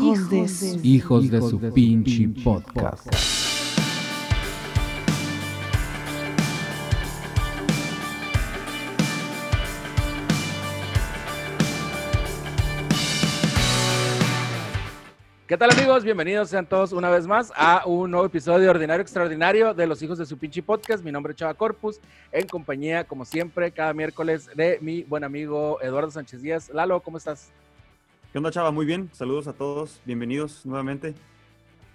Hijos, de su... Hijos de su pinche podcast. ¿Qué tal amigos? Bienvenidos sean todos una vez más a un nuevo episodio de Ordinario Extraordinario de los Hijos de su pinche podcast. Mi nombre es Chava Corpus, en compañía, como siempre, cada miércoles de mi buen amigo Eduardo Sánchez Díaz. Lalo, ¿cómo estás? ¿Qué onda, Chava? Muy bien. Saludos a todos. Bienvenidos nuevamente.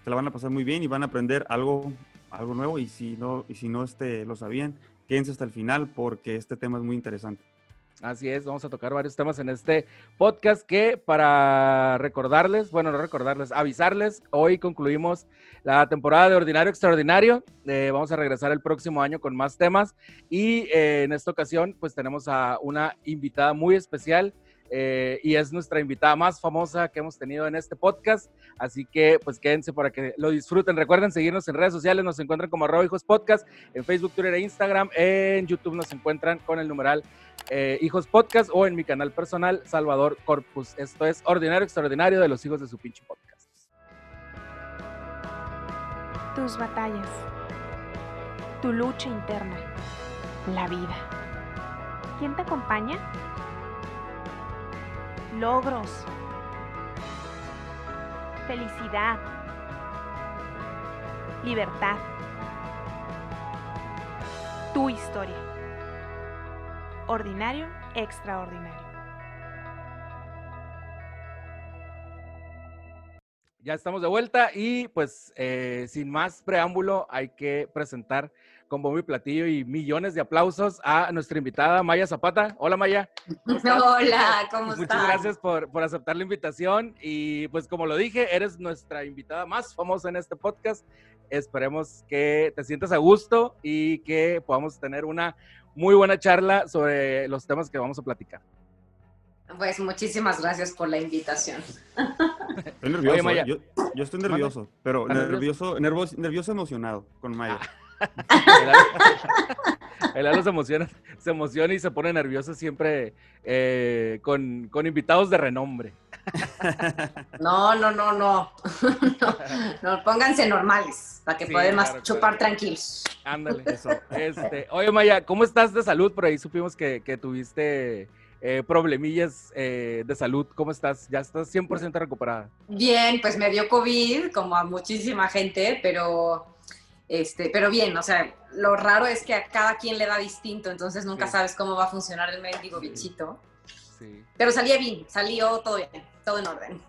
Se la van a pasar muy bien y van a aprender algo, algo nuevo. Y si no, y si no este, lo sabían, quédense hasta el final porque este tema es muy interesante. Así es, vamos a tocar varios temas en este podcast que para recordarles, bueno, no recordarles, avisarles, hoy concluimos la temporada de Ordinario Extraordinario. Eh, vamos a regresar el próximo año con más temas y eh, en esta ocasión pues tenemos a una invitada muy especial. Eh, y es nuestra invitada más famosa que hemos tenido en este podcast. Así que pues quédense para que lo disfruten. Recuerden seguirnos en redes sociales, nos encuentran como arroba hijos podcast, en Facebook, Twitter e Instagram. En YouTube nos encuentran con el numeral eh, Hijos Podcast o en mi canal personal, Salvador Corpus. Esto es Ordinario Extraordinario de los hijos de su pinche podcast. Tus batallas. Tu lucha interna. La vida. ¿Quién te acompaña? Logros. Felicidad. Libertad. Tu historia. Ordinario, extraordinario. Ya estamos de vuelta y pues eh, sin más preámbulo hay que presentar con bombo y platillo y millones de aplausos a nuestra invitada Maya Zapata. Hola Maya. ¿Cómo Hola, ¿cómo estás? Muchas gracias por, por, aceptar la invitación y pues como lo dije, eres nuestra invitada más famosa en este podcast. Esperemos que te sientas a gusto y que podamos tener una muy buena charla sobre los temas que vamos a platicar. Pues muchísimas gracias por la invitación. Estoy nervioso. Oye, Maya, yo, yo, estoy nervioso, pero nervioso, nervioso, nervioso emocionado con Maya. El Lalo se emociona, se emociona y se pone nervioso siempre eh, con, con, invitados de renombre. No, no, no, no. no, no pónganse normales para que sí, puedan claro, chupar claro. tranquilos. Ándale, eso. Este, oye, Maya, ¿cómo estás de salud? Por ahí supimos que, que tuviste eh, problemillas eh, de salud. ¿Cómo estás? ¿Ya estás 100% recuperada? Bien, pues me dio COVID, como a muchísima gente, pero, este, pero bien, o sea, lo raro es que a cada quien le da distinto, entonces nunca sí. sabes cómo va a funcionar el mendigo sí. bichito. Sí. Pero salía bien, salió todo bien, todo en orden.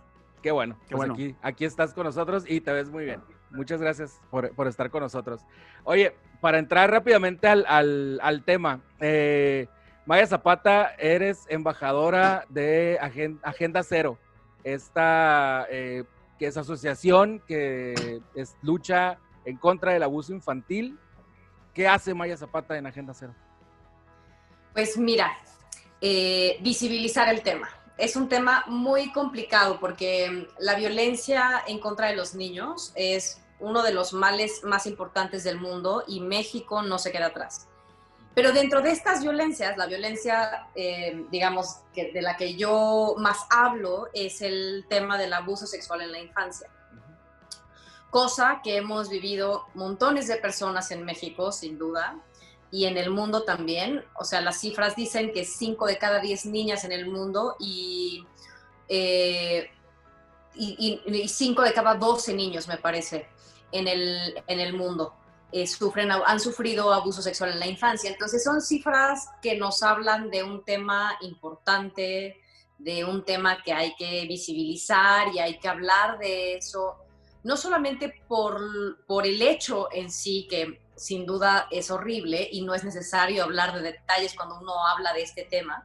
Qué bueno, qué pues bueno. Aquí, aquí estás con nosotros y te ves muy bien. Muchas gracias por, por estar con nosotros. Oye, para entrar rápidamente al, al, al tema, eh, Maya Zapata, eres embajadora de Agenda Cero, esta eh, que es asociación que es lucha en contra del abuso infantil. ¿Qué hace Maya Zapata en Agenda Cero? Pues mira, eh, visibilizar el tema. Es un tema muy complicado porque la violencia en contra de los niños es uno de los males más importantes del mundo y México no se queda atrás. Pero dentro de estas violencias, la violencia, eh, digamos, que de la que yo más hablo es el tema del abuso sexual en la infancia. Cosa que hemos vivido montones de personas en México, sin duda, y en el mundo también. O sea, las cifras dicen que 5 de cada 10 niñas en el mundo y, eh, y, 5 de cada 12 niños, me parece, en el, en el mundo eh, sufren, han sufrido abuso sexual en la infancia. Entonces son cifras que nos hablan de un tema importante, de un tema que hay que visibilizar y hay que hablar de eso, no solamente por, por el hecho en sí, que sin duda es horrible y no es necesario hablar de detalles cuando uno habla de este tema,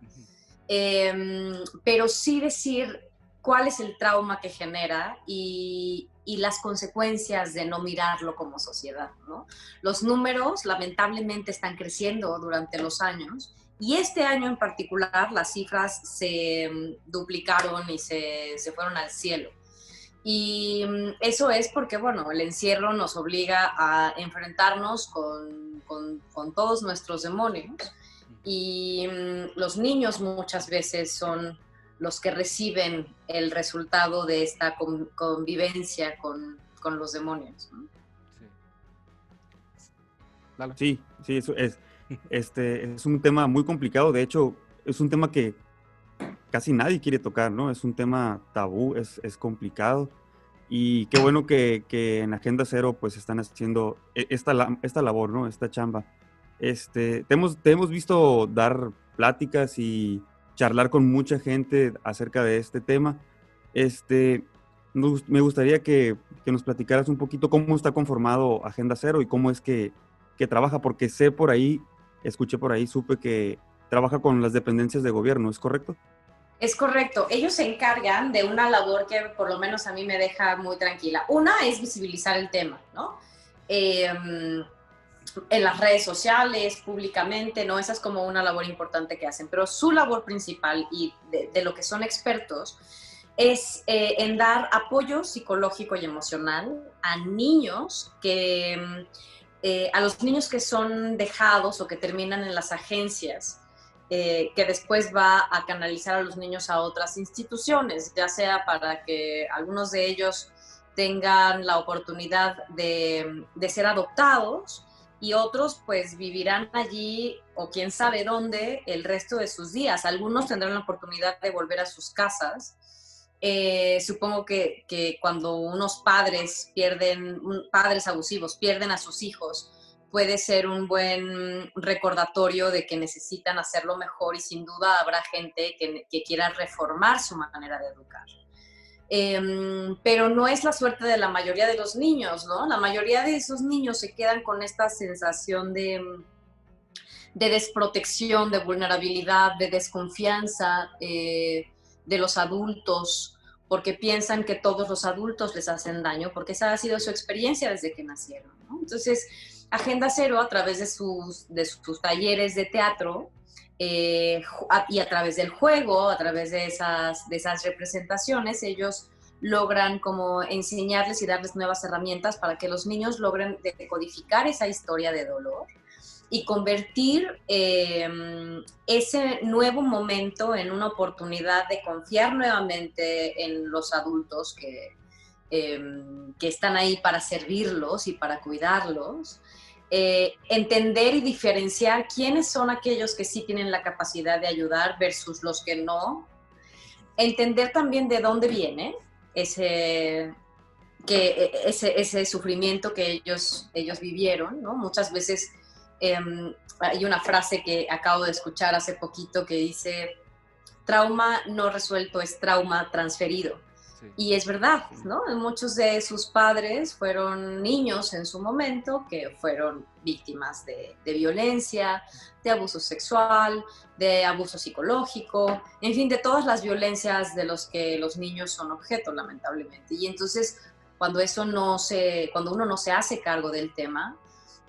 eh, pero sí decir cuál es el trauma que genera y, y las consecuencias de no mirarlo como sociedad. Los números lamentablemente están creciendo durante los años y este año en particular las cifras se mm, duplicaron y se, se fueron al cielo. Y mm, eso es porque, bueno, el encierro nos obliga a enfrentarnos con, con, con todos nuestros demonios y mm, los niños muchas veces son los que reciben el resultado de esta convivencia con, con, los demonios. Sí, sí, eso es, este, es un tema muy complicado. De hecho, es un tema que casi nadie quiere tocar, ¿no? Es un tema tabú, es, es complicado. Y qué bueno que, que, en Agenda Cero pues están haciendo e, esta, esta labor, ¿no? Esta chamba. Este, te, hemos, te hemos visto dar pláticas y charlar con mucha gente acerca de este tema. Este, me gustaría que, que, nos platicaras un poquito cómo está conformado Agenda Cero y cómo es que, que, trabaja, porque sé por ahí, escuché por ahí, supe que trabaja con las dependencias de gobierno, ¿es correcto? Es correcto. Ellos se encargan de una labor que por lo menos a mí me deja muy tranquila. Una es visibilizar el tema, ¿no? Em, en las redes sociales, públicamente, ¿no? Esa es como una labor importante que hacen. Pero su labor principal y de, lo que son expertos es eh, en dar apoyo psicológico y emocional a niños que, eh, a los niños que son dejados o que terminan en las agencias eh, que después va a canalizar a los niños a otras instituciones, ya sea para que algunos de ellos tengan la oportunidad de, de ser adoptados y otros pues vivirán allí o quién sabe dónde el resto de sus días. Algunos tendrán la oportunidad de volver a sus casas. Eh, supongo que, que, cuando unos padres pierden, padres abusivos pierden a sus hijos, puede ser un buen recordatorio de que necesitan hacerlo mejor y sin duda habrá gente que, quiera reformar su manera de educar. Em, pero no es la suerte de la mayoría de los niños, ¿no? La mayoría de esos niños se quedan con esta sensación de, de desprotección, de vulnerabilidad, de desconfianza eh, de los adultos, porque piensan que todos los adultos les hacen daño, porque esa ha sido su experiencia desde que nacieron, ¿no? Entonces, Agenda Cero, a través de sus, de sus talleres de teatro eh, y a través del juego, a través de esas, de esas representaciones, ellos logran como enseñarles y darles nuevas herramientas para que los niños logren decodificar esa historia de dolor y convertir em, ese nuevo momento en una oportunidad de confiar nuevamente en los adultos que, Em, que están ahí para servirlos y para cuidarlos, eh, entender y diferenciar quiénes son aquellos que sí tienen la capacidad de ayudar versus los que no, entender también de dónde viene ese, que, e, ese, ese sufrimiento que ellos, ellos vivieron, ¿no? Muchas veces em, hay una frase que acabo de escuchar hace poquito que dice, trauma no resuelto es trauma transferido. Y es verdad, ¿no? Muchos de sus padres fueron niños en su momento que fueron víctimas de, violencia, de abuso sexual, de abuso psicológico, en fin, de todas las violencias de los que los niños son objeto, lamentablemente. Y entonces, cuando eso no se, cuando uno no se hace cargo del tema,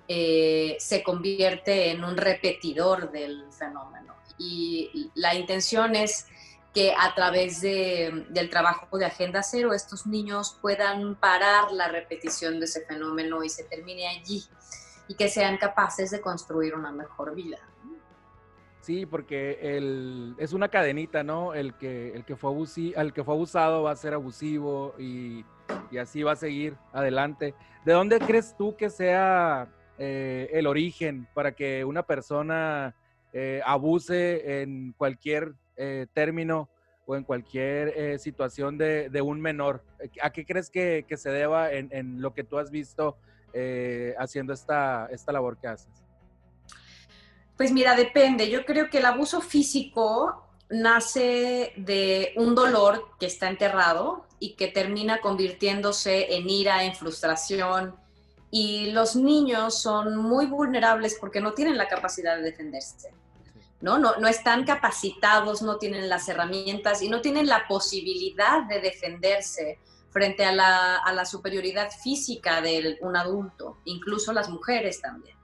eh, se convierte en un repetidor del fenómeno. Y la intención es que a través del trabajo de Agenda Cero estos niños puedan parar la repetición de ese fenómeno y se termine allí y que sean capaces de construir una mejor vida. Sí, porque el, es una cadenita, ¿no? El que, el, que fue abusi, el que fue abusado va a ser abusivo y, y, así va a seguir adelante. ¿De dónde crees tú que sea eh, el origen para que una persona eh, abuse en cualquier eh, término o en cualquier eh, situación de, un menor. ¿A qué crees que, se deba en, lo que tú has visto eh, haciendo esta, esta labor que haces? Pues mira, depende. Yo creo que el abuso físico nace de un dolor que está enterrado y que termina convirtiéndose en ira, en frustración. Y los niños son muy vulnerables porque no tienen la capacidad de defenderse. ¿No? No, están capacitados, no tienen las herramientas y no tienen la posibilidad de defenderse frente a la, superioridad física de un adulto, incluso las mujeres también.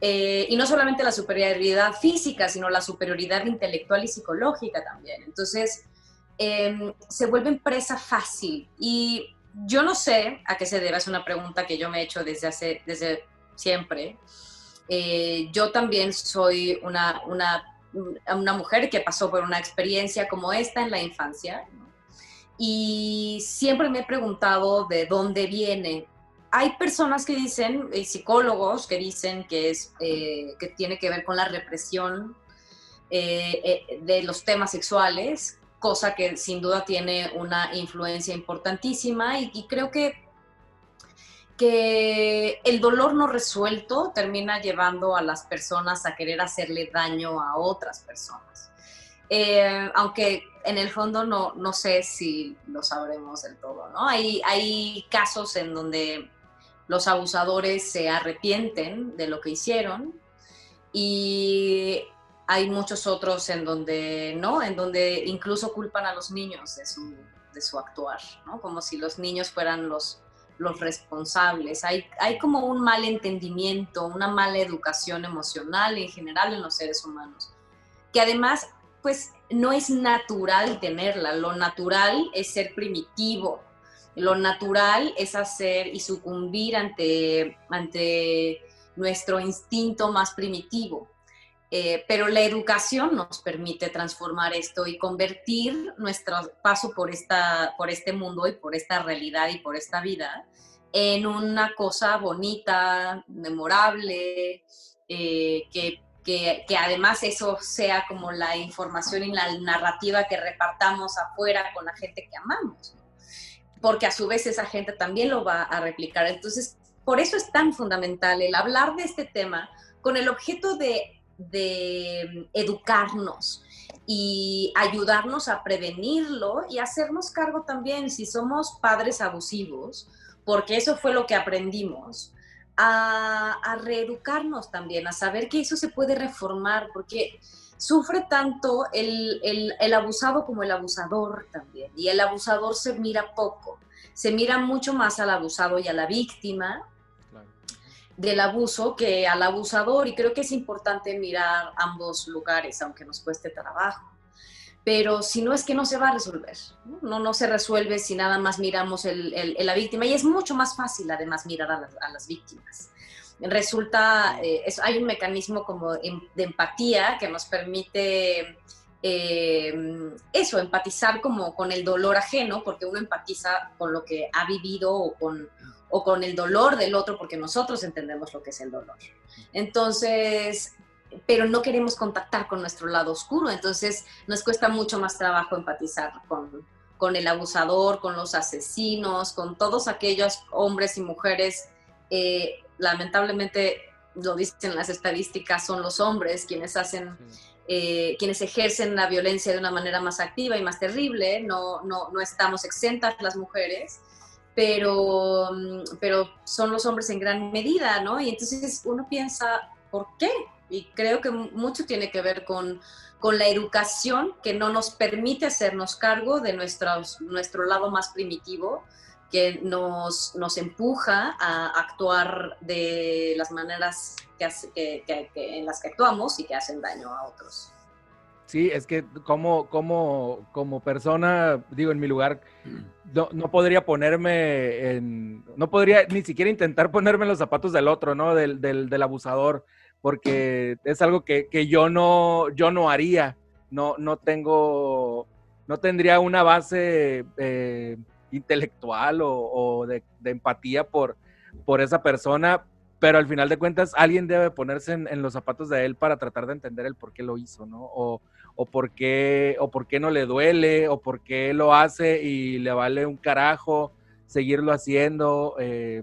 Eh, y no solamente la superioridad física, sino la superioridad intelectual y psicológica también. Entonces, em, se vuelven presa fácil. Y yo no sé a qué se debe, es una pregunta que yo me he hecho desde hace, desde siempre. Eh, yo también soy una, una, una, mujer que pasó por una experiencia como esta en la infancia y siempre me he preguntado de dónde viene. Hay personas que dicen, psicólogos que dicen que, es, eh, que tiene que ver con la represión eh, de los temas sexuales, cosa que sin duda tiene una influencia importantísima y creo que que el dolor no resuelto termina llevando a las personas a querer hacerle daño a otras personas. Eh, aunque en el fondo no, no sé si lo sabremos del todo, ¿no? Hay, hay casos en donde los abusadores se arrepienten de lo que hicieron y hay muchos otros en donde no, en donde incluso culpan a los niños de su, de su actuar, ¿no? Como si los niños fueran los, los responsables. Hay, hay como un mal entendimiento, una mala educación emocional en general en los seres humanos, que además, pues no es natural tenerla. Lo natural es ser primitivo. Lo natural es hacer y sucumbir ante, ante nuestro instinto más primitivo. Eh, pero la educación nos permite transformar esto y convertir nuestro paso por, esta, por este mundo y por esta realidad y por esta vida en una cosa bonita, memorable, eh, que, que, que, además eso sea como la información y la narrativa que repartamos afuera con la gente que amamos, porque a su vez esa gente también lo va a replicar. Entonces, por eso es tan fundamental el hablar de este tema con el objeto de de educarnos y ayudarnos a prevenirlo y hacernos cargo también si somos padres abusivos, porque eso fue lo que aprendimos, a, reeducarnos también, a saber que eso se puede reformar, porque sufre tanto el, el, abusado como el abusador también, y el abusador se mira poco, se mira mucho más al abusado y a la víctima, del abuso que al abusador y creo que es importante mirar ambos lugares, aunque nos cueste trabajo. Pero si no es que no se va a resolver, no, no, se resuelve si nada más miramos el, la víctima y es mucho más fácil además mirar a las, víctimas. Resulta, eh, es, hay un mecanismo como em, de empatía que nos permite eh, eso, empatizar como con el dolor ajeno, porque uno empatiza con lo que ha vivido o con, o con el dolor del otro porque nosotros entendemos lo que es el dolor. Entonces, pero no queremos contactar con nuestro lado oscuro, entonces nos cuesta mucho más trabajo empatizar con, con el abusador, con los asesinos, con todos aquellos hombres y mujeres, eh, lamentablemente lo dicen las estadísticas, son los hombres quienes hacen... Eh, quienes ejercen la violencia de una manera más activa y más terrible, no, no, no estamos exentas las mujeres, pero, mm, pero son los hombres en gran medida, ¿no? Y entonces uno piensa, ¿por qué? Y creo que mucho tiene que ver con, con la educación que no nos permite hacernos cargo de nuestros, nuestro lado más primitivo, que nos, nos empuja a actuar de las maneras que, que, en las que actuamos y que hacen daño a otros. Sí, es que como, como, como persona, digo, en mi lugar, no, no, podría ponerme en, no podría ni siquiera intentar ponerme en los zapatos del otro, ¿no? Del, del, del abusador, porque es algo que, que, yo, no, yo no haría, no, no tengo, no tendría una base eh, intelectual o, de, empatía por, por esa persona, pero al final de cuentas alguien debe ponerse en, los zapatos de él para tratar de entender el por qué lo hizo, ¿no? O por qué, o por qué no le duele, o por qué lo hace y le vale un carajo seguirlo haciendo, eh,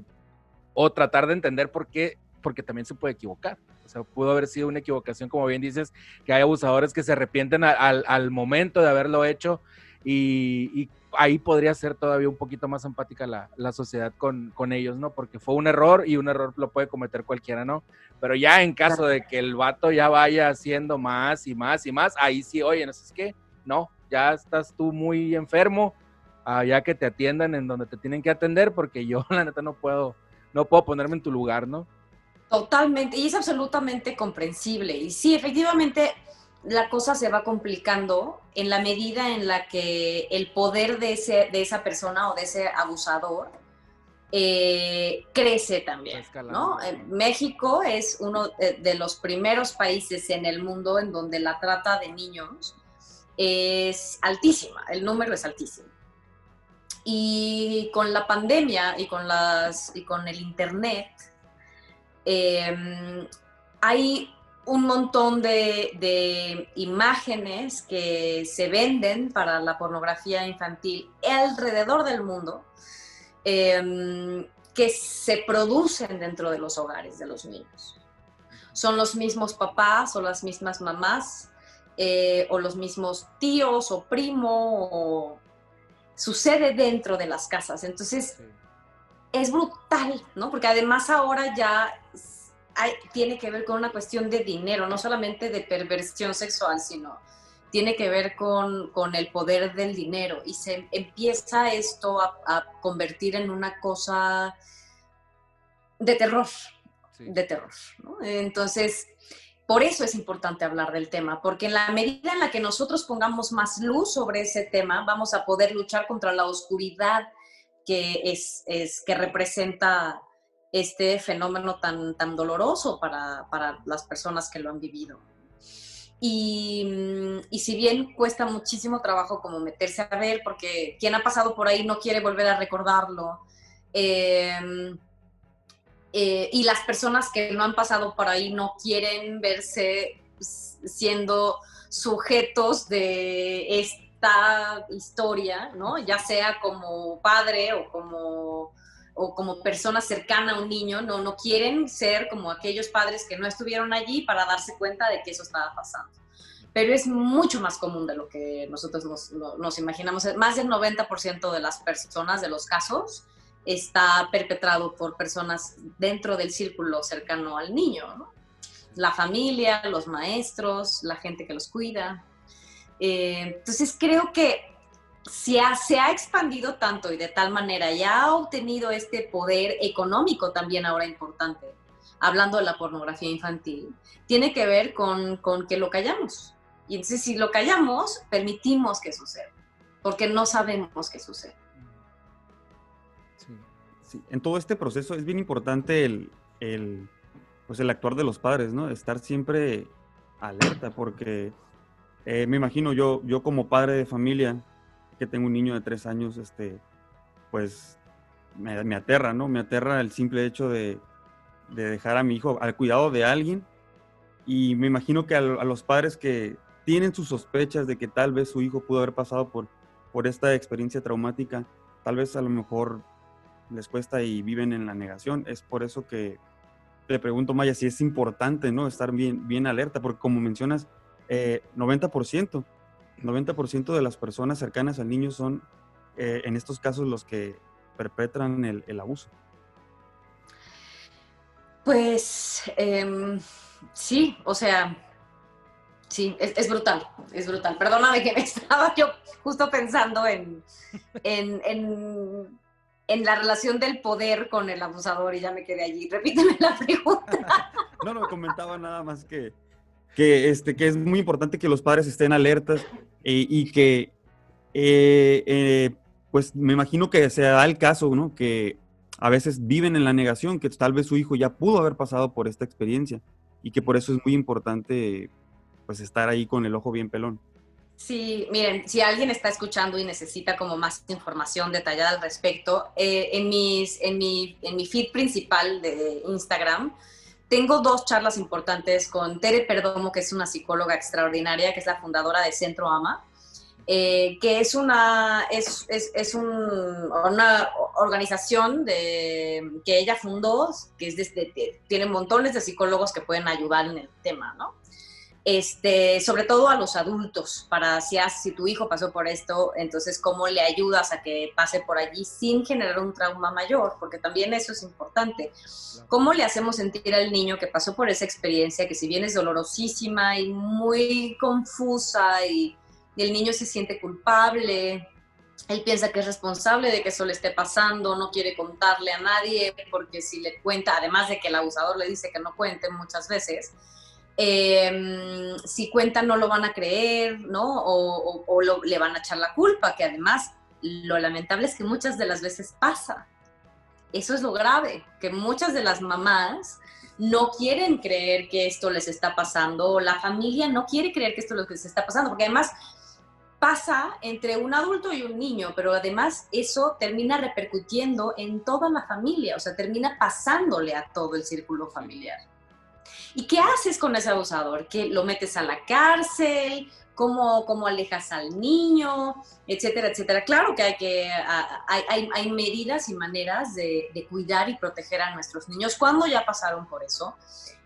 o tratar de entender por qué, porque también se puede equivocar. O sea, pudo haber sido una equivocación, como bien dices, que hay abusadores que se arrepienten al, al momento de haberlo hecho y, y, ahí podría ser todavía un poquito más empática la, la sociedad con, con, ellos, ¿no? Porque fue un error y un error lo puede cometer cualquiera, ¿no? Pero ya en caso de que el vato ya vaya haciendo más y más y más, ahí sí, oye, ¿no es que No, ya estás tú muy enfermo, ya que te atiendan en donde te tienen que atender, porque yo la neta no puedo, no puedo ponerme en tu lugar, ¿no? Totalmente, y es absolutamente comprensible. Y sí, efectivamente, la cosa se va complicando en la medida en la que el poder de, ese, de esa persona o de ese abusador eh, crece también. ¿no? México es uno de los primeros países en el mundo en donde la trata de niños es altísima, el número es altísimo. Y con la pandemia y con, las, y con el Internet, em, hay un montón de, imágenes que se venden para la pornografía infantil alrededor del mundo em, que se producen dentro de los hogares de los niños. Son los mismos papás o las mismas mamás eh, o los mismos tíos o primo o sucede dentro de las casas. Entonces, es brutal, ¿no? Porque además ahora ya tiene que ver con una cuestión de dinero, no solamente de perversión sexual, sino tiene que ver con, el poder del dinero y se empieza esto a, convertir en una cosa de terror, de terror. Entonces, por eso es importante hablar del tema, porque en la medida en la que nosotros pongamos más luz sobre ese tema, vamos a poder luchar contra la oscuridad que, es, es que representa este fenómeno tan, tan doloroso para, para las personas que lo han vivido. Y, y, si bien cuesta muchísimo trabajo como meterse a ver, porque quien ha pasado por ahí no quiere volver a recordarlo, em, eh, y las personas que no han pasado por ahí no quieren verse siendo sujetos de esta historia, ¿no? Ya sea como padre o como o como persona cercana a un niño, no, no quieren ser como aquellos padres que no estuvieron allí para darse cuenta de que eso estaba pasando. Pero es mucho más común de lo que nosotros nos, imaginamos. Más del 90% de las personas, de los casos, está perpetrado por personas dentro del círculo cercano al niño, La familia, los maestros, la gente que los cuida. Eh, entonces creo que se ha, se ha expandido tanto y de tal manera y ha obtenido este poder económico también ahora importante, hablando de la pornografía infantil, tiene que ver con, con que lo callamos. Y entonces si lo callamos, permitimos que suceda, porque no sabemos qué sucede. Sí. En todo este proceso es bien importante el, el, pues el actuar de los padres, ¿no? Estar siempre alerta, porque eh, me imagino yo, yo como padre de familia, que tengo un niño de tres años, este, pues me, aterra, ¿no? Me aterra el simple hecho de, dejar a mi hijo al cuidado de alguien. Y me imagino que a, los padres que tienen sus sospechas de que tal vez su hijo pudo haber pasado por, por esta experiencia traumática, tal vez a lo mejor les cuesta y viven en la negación. Es por eso que le pregunto, Maya, si es importante, ¿no? Estar bien, bien alerta, porque como mencionas, 90% eh, 90% de las personas cercanas al niño son, eh, en estos casos, los que perpetran el, abuso. Pues em, sí, o sea, sí, es, brutal, es brutal. Perdóname que me estaba yo justo pensando en, en, en, la relación del poder con el abusador y ya me quedé allí. Repíteme la pregunta. no, no, comentaba nada más que, que, este, que es muy importante que los padres estén alertas eh, y que, eh, eh, pues me imagino que se da el caso, ¿no? Que a veces viven en la negación, que tal vez su hijo ya pudo haber pasado por esta experiencia y que por eso es muy importante, pues estar ahí con el ojo bien pelón. Sí, miren, si alguien está escuchando y necesita como más información detallada al respecto, en, mis, en, mi, en mi feed principal de Instagram, tengo dos charlas importantes con Tere Perdomo, que es una psicóloga extraordinaria, que es la fundadora de Centro Ama, eh, que es una, es, es, es un, una organización de, que ella fundó, que es de, tiene montones de psicólogos que pueden ayudar en el tema, ¿no? Este, sobre todo a los adultos, para si, si tu hijo pasó por esto, entonces cómo le ayudas a que pase por allí sin generar un trauma mayor, porque también eso es importante. ¿Cómo le hacemos sentir al niño que pasó por esa experiencia, que si bien es dolorosísima y muy confusa y, y el niño se siente culpable, él piensa que es responsable de que eso le esté pasando, no quiere contarle a nadie, porque si le cuenta, además de que el abusador le dice que no cuente muchas veces, Em, si cuentan no lo van a creer, ¿no? O, le van a echar la culpa, que además lo lamentable es que muchas de las veces pasa. Eso es lo grave, que muchas de las mamás no quieren creer que esto les está pasando, la familia no quiere creer que esto les está pasando, porque además pasa entre un adulto y un niño, pero además eso termina repercutiendo en toda la familia, o sea, termina pasándole a todo el círculo familiar. ¿Y qué haces con ese abusador? ¿Que lo metes a la cárcel? ¿Cómo, cómo alejas al niño? Etcétera, etcétera. Claro que hay, que, hay, hay, medidas y maneras de, cuidar y proteger a nuestros niños cuando ya pasaron por eso.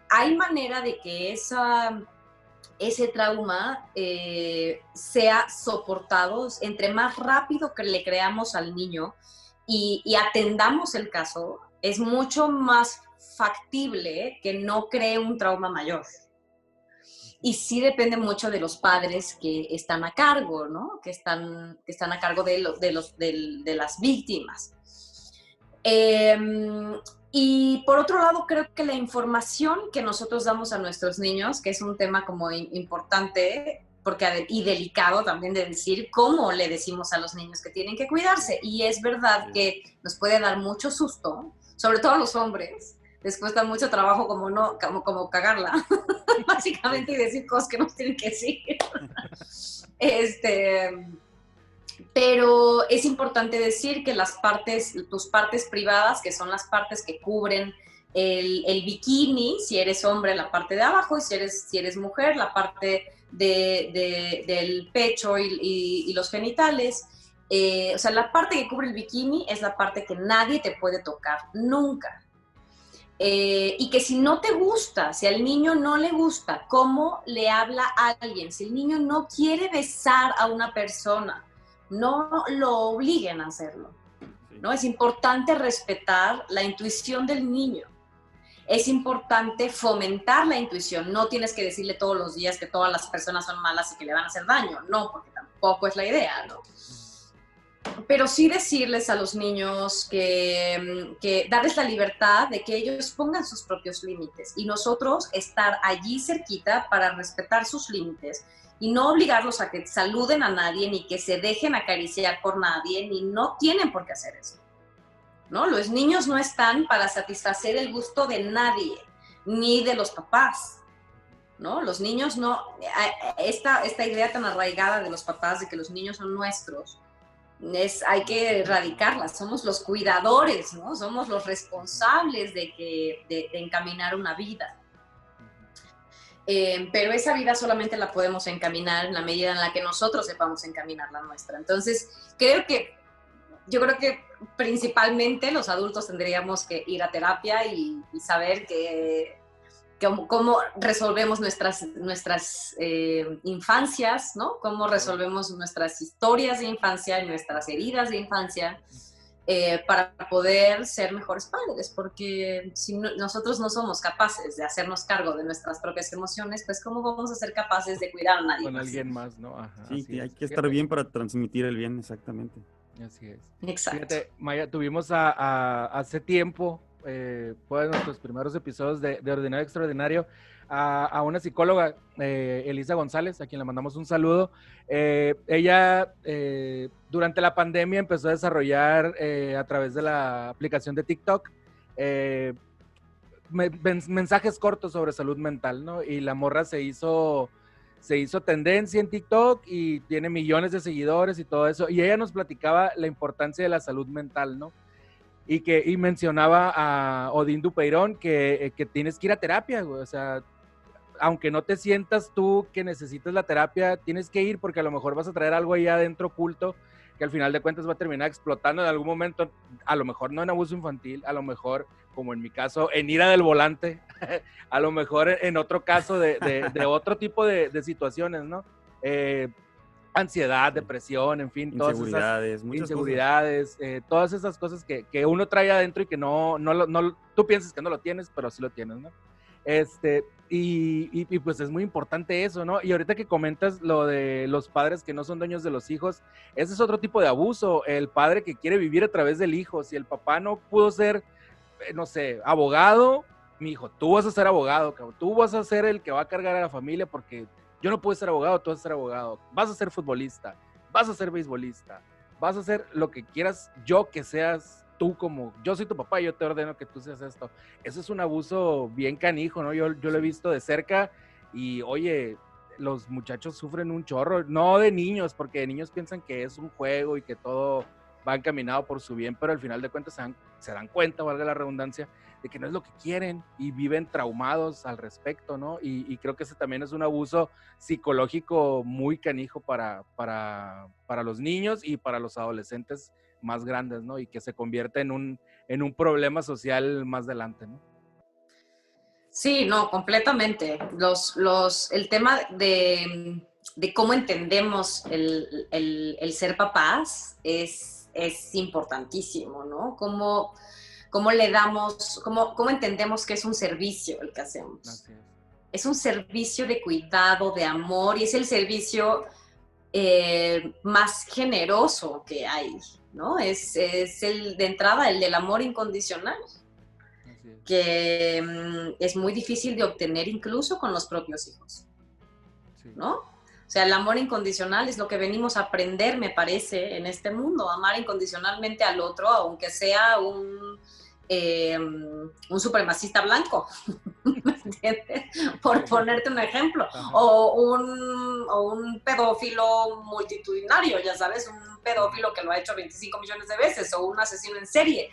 Hay manera de que esa ese trauma eh, sea soportado, entre más rápido que le creamos al niño y, atendamos el caso, es mucho más factible que no cree un trauma mayor. Y sí depende mucho de los padres que están a cargo, ¿no? Que están, que están a cargo de, los, de, los, de, las víctimas. Em, y por otro lado, creo que la información que nosotros damos a nuestros niños, que es un tema como importante porque, y delicado también de decir cómo le decimos a los niños que tienen que cuidarse. Y es verdad que nos puede dar mucho susto, sobre todo a los hombres. Les cuesta mucho trabajo como, no, como, como cagarla, básicamente, y decir cosas que no tienen que decir. este, pero es importante decir que las partes, tus partes privadas, que son las partes que cubren el, bikini, si eres hombre, la parte de abajo, y si eres, si eres mujer, la parte del pecho y, los genitales. Eh, o sea, la parte que cubre el bikini es la parte que nadie te puede tocar, nunca. Eh, y que si no te gusta, si al niño no le gusta cómo le habla a alguien, si el niño no quiere besar a una persona, no lo obliguen a hacerlo. ¿no? Es importante respetar la intuición del niño. Es importante fomentar la intuición. No tienes que decirle todos los días que todas las personas son malas y que le van a hacer daño. No, porque tampoco es la idea, ¿no? Pero sí decirles a los niños que, que darles la libertad de que ellos pongan sus propios límites y nosotros estar allí cerquita para respetar sus límites y no obligarlos a que saluden a nadie, ni que se dejen acariciar por nadie, ni no tienen por qué hacer eso. ¿No? Los niños no están para satisfacer el gusto de nadie, ni de los papás. ¿No? Los niños no, esta, esta idea tan arraigada de los papás de que los niños son nuestros, es, hay que erradicarla, somos los cuidadores, ¿no? Somos los responsables de, que, de encaminar una vida. Eh, pero esa vida solamente la podemos encaminar en la medida en la que nosotros sepamos encaminar la nuestra. Entonces, creo que, yo creo que principalmente los adultos tendríamos que ir a terapia y, saber que, cómo, resolvemos nuestras, nuestras eh, infancias, ¿no? Cómo resolvemos nuestras historias de infancia, nuestras heridas de infancia eh, para poder ser mejores padres, porque si nosotros no somos capaces de hacernos cargo de nuestras propias emociones, pues ¿cómo vamos a ser capaces de cuidar a nadie? Con alguien más, ¿no? sí, hay que estar bien para transmitir el bien, exactamente. Así es. Exacto. Fíjate, Maya, tuvimos a, hace tiempo, eh, fue de nuestros primeros episodios de, Ordinario Extraordinario, a, una psicóloga, eh, Elisa González, a quien le mandamos un saludo. Eh, ella eh, durante la pandemia empezó a desarrollar a través de la aplicación de TikTok mensajes cortos sobre salud mental, ¿no? Y la morra se hizo, se hizo tendencia en TikTok y tiene millones de seguidores y todo eso. Y ella nos platicaba la importancia de la salud mental, ¿no? Y que y mencionaba a Odín Dupeirón que, que, tienes que ir a terapia, o sea, aunque no te sientas tú que necesitas la terapia, tienes que ir porque a lo mejor vas a traer algo ahí adentro oculto que al final de cuentas va a terminar explotando en algún momento, a lo mejor no en abuso infantil, a lo mejor, como en mi caso, en ira del volante, a lo mejor en otro caso de, otro tipo de, situaciones, ¿no? Eh, ansiedad, depresión, en fin, todas inseguridades, esas inseguridades, eh, todas esas cosas que, uno trae adentro y que no, no, no, tú piensas que no lo tienes, pero sí lo tienes, ¿no? Este, y, pues es muy importante eso, ¿no? Y ahorita que comentas lo de los padres que no son dueños de los hijos, ese es otro tipo de abuso, el padre que quiere vivir a través del hijo, si el papá no pudo ser, eh, no sé, abogado, mi hijo, tú vas a ser abogado, tú vas a ser el que va a cargar a la familia porque yo no puedo ser abogado, tú vas a ser abogado, vas a ser futbolista, vas a ser beisbolista, vas a hacer lo que quieras yo que seas tú como, yo soy tu papá yo te ordeno que tú seas esto. Eso es un abuso bien canijo, ¿no? Yo, yo lo he visto de cerca y, oye, los muchachos sufren un chorro, no de niños, porque de niños piensan que es un juego y que todo va encaminado por su bien, pero al final de cuentas se dan, se dan cuenta, valga la redundancia, de que no es lo que quieren y viven traumados al respecto, ¿no? Y, creo que ese también es un abuso psicológico muy canijo para, para, para, los niños y para los adolescentes más grandes, ¿no? Y que se convierte en un, en un problema social más adelante, ¿no? Sí, no, completamente. Los, los, el tema de, de cómo entendemos el, el, el, ser papás es, es importantísimo, ¿no? Cómo cómo le damos, cómo, cómo entendemos que es un servicio el que hacemos. es. un servicio de cuidado, de amor, y es el servicio eh, más generoso que hay, ¿no? Es, es, el de entrada, el del amor incondicional, que mm, es muy difícil de obtener incluso con los propios hijos, ¿no? O sea, el amor incondicional es lo que venimos a aprender, me parece, en este mundo, amar incondicionalmente al otro, aunque sea un eh, un supremacista blanco, Por ponerte un ejemplo, o un, o un, pedófilo multitudinario, ya sabes, un pedófilo que lo ha hecho 25 millones de veces, o un asesino en serie.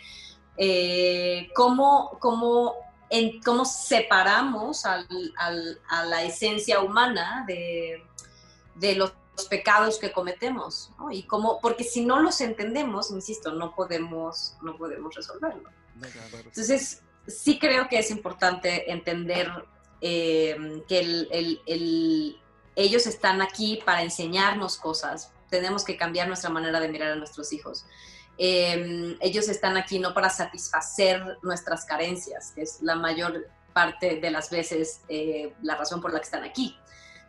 Eh, ¿cómo, cómo, en, ¿Cómo separamos al, al, a la esencia humana de, de los pecados que cometemos, Y cómo, porque si no los entendemos, insisto, no podemos, no podemos resolverlo. Entonces, sí creo que es importante entender eh, que ellos están aquí para enseñarnos cosas. Tenemos que cambiar nuestra manera de mirar a nuestros hijos. Eh, ellos están aquí no para satisfacer nuestras carencias, que es la mayor parte de las veces eh, la razón por la que están aquí.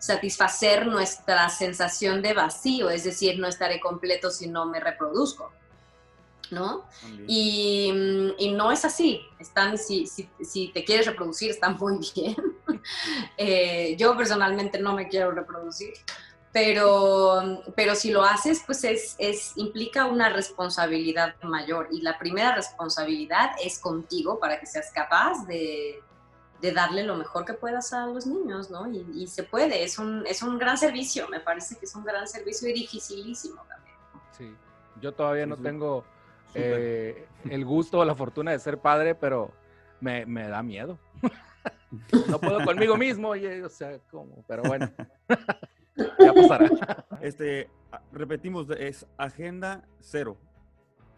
Satisfacer nuestra sensación de vacío, es decir, no estaré completo si no me reproduzco. ¿no? Y, no es así. Están, si, si, te quieres reproducir, están muy bien. Eh, yo personalmente no me quiero reproducir, pero, pero si lo haces, pues es, es, implica una responsabilidad mayor. Y la primera responsabilidad es contigo para que seas capaz de, de darle lo mejor que puedas a los niños, ¿no? Y, se puede, es un, es un gran servicio, me parece que es un gran servicio y dificilísimo también. Sí, yo todavía no tengo eh, el gusto o la fortuna de ser padre, pero me, da miedo. no puedo conmigo mismo, o sea, ¿cómo? Pero bueno, ya pasará. Este, repetimos, es Agenda Cero.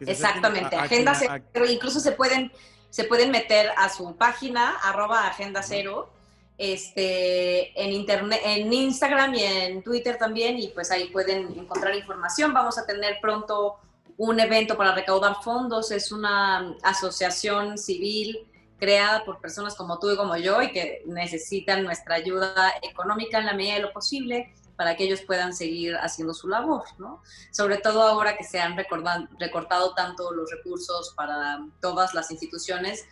Exactamente, Agenda Cero. Incluso se pueden, se pueden meter a su página, arroba Agenda Cero, este, en, internet, en Instagram y en Twitter también, y pues ahí pueden encontrar información. Vamos a tener pronto un evento para recaudar fondos, es una asociación civil creada por personas como tú y como yo y que necesitan nuestra ayuda económica en la medida de lo posible para que ellos puedan seguir haciendo su labor, ¿no? Sobre todo ahora que se han recortado tanto los recursos para todas las instituciones,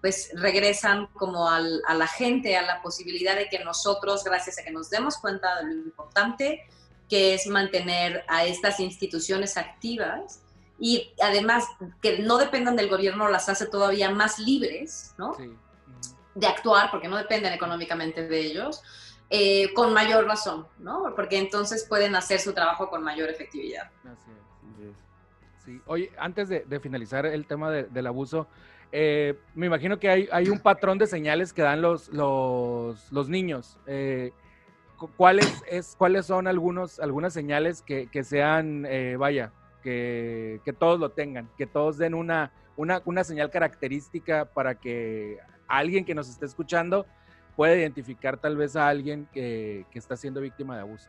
pues regresan como a la gente, a la posibilidad de que nosotros, gracias a que nos demos cuenta de lo importante que es mantener a estas instituciones activas, y además que no dependan del gobierno las hace todavía más libres, ¿no? De actuar, porque no dependen económicamente de ellos, eh, con mayor razón, ¿no? Porque entonces pueden hacer su trabajo con mayor efectividad. Sí. Oye, antes de, finalizar el tema del abuso, eh, me imagino que hay, un patrón de señales que dan los, los, los niños. Eh, ¿cuáles, es, ¿Cuáles son algunos, algunas señales que, que sean, vaya, que, todos lo tengan, que todos den una, una, señal característica para que alguien que nos esté escuchando pueda identificar tal vez a alguien que, está siendo víctima de abuso.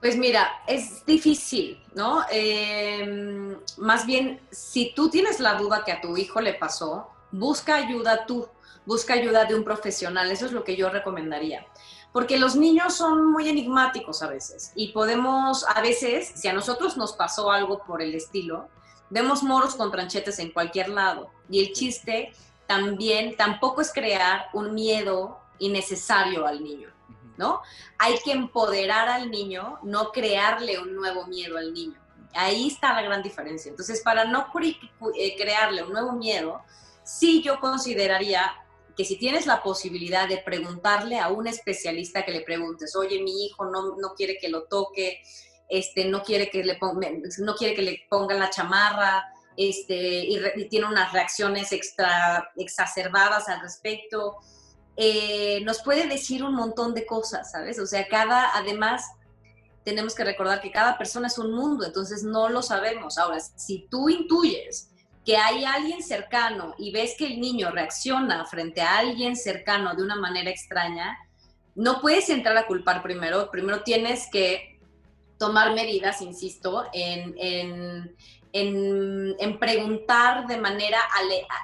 Pues mira, es difícil, ¿no? Em, más bien, si tú tienes la duda que a tu hijo le pasó, busca ayuda tú, busca ayuda de un profesional, eso es lo que yo recomendaría porque los niños son muy enigmáticos a veces y podemos, a veces, si a nosotros nos pasó algo por el estilo, vemos moros con tranchetes en cualquier lado y el chiste también tampoco es crear un miedo innecesario al niño, ¿no? Hay que empoderar al niño, no crearle un nuevo miedo al niño. Ahí está la gran diferencia. Entonces, para no eh, crearle un nuevo miedo, sí yo consideraría que si tienes la posibilidad de preguntarle a un especialista que le preguntes, oye, mi hijo no, no quiere que lo toque, este, no, quiere que le no quiere que le pongan la chamarra, este, y, tiene unas reacciones extra exacerbadas al respecto, eh, nos puede decir un montón de cosas, ¿sabes? O sea, cada, además, tenemos que recordar que cada persona es un mundo, entonces no lo sabemos. Ahora, si tú intuyes que hay alguien cercano y ves que el niño reacciona frente a alguien cercano de una manera extraña, no puedes entrar a culpar primero. Primero tienes que tomar medidas, insisto, en, preguntar de manera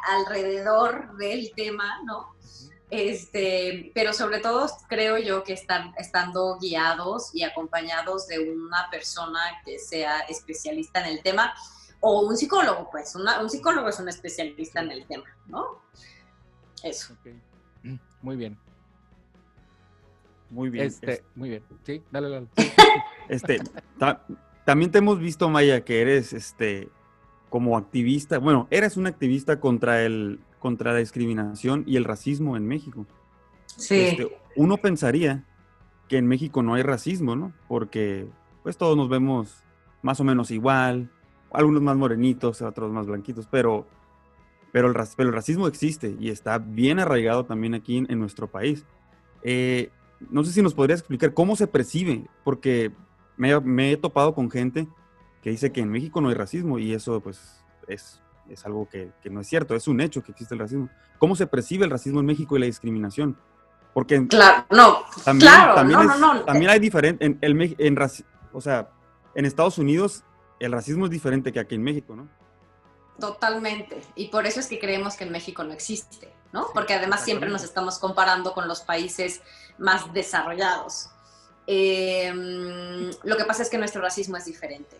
alrededor del tema, ¿no? Este, pero sobre todo creo yo que están estando guiados y acompañados de una persona que sea especialista en el tema o un psicólogo, pues un psicólogo es un especialista en el tema, ¿no? Eso. Muy bien. Muy bien. Este, muy bien. Sí, dale, dale. Este, también te hemos visto, Maya, que eres este como activista, bueno, eres un activista contra el contra la discriminación y el racismo en México. Sí. Este, uno pensaría que en México no hay racismo, ¿no? Porque pues todos nos vemos más o menos igual, algunos más morenitos, otros más blanquitos, pero, pero, el, racismo existe y está bien arraigado también aquí en, nuestro país. Eh, no sé si nos podrías explicar cómo se percibe, porque me, he topado con gente que dice que en México no hay racismo y eso pues es, es algo que, que, no es cierto, es un hecho que existe el racismo. ¿Cómo se percibe el racismo en México y la discriminación? Porque claro, no, también, claro, también, no, no, también hay diferente, en, el, en, o sea, en Estados Unidos el racismo es diferente que aquí en México, ¿no? Totalmente. Y por eso es que creemos que en México no existe, ¿no? Porque además siempre nos estamos comparando con los países más desarrollados. Em, lo que pasa es que nuestro racismo es diferente.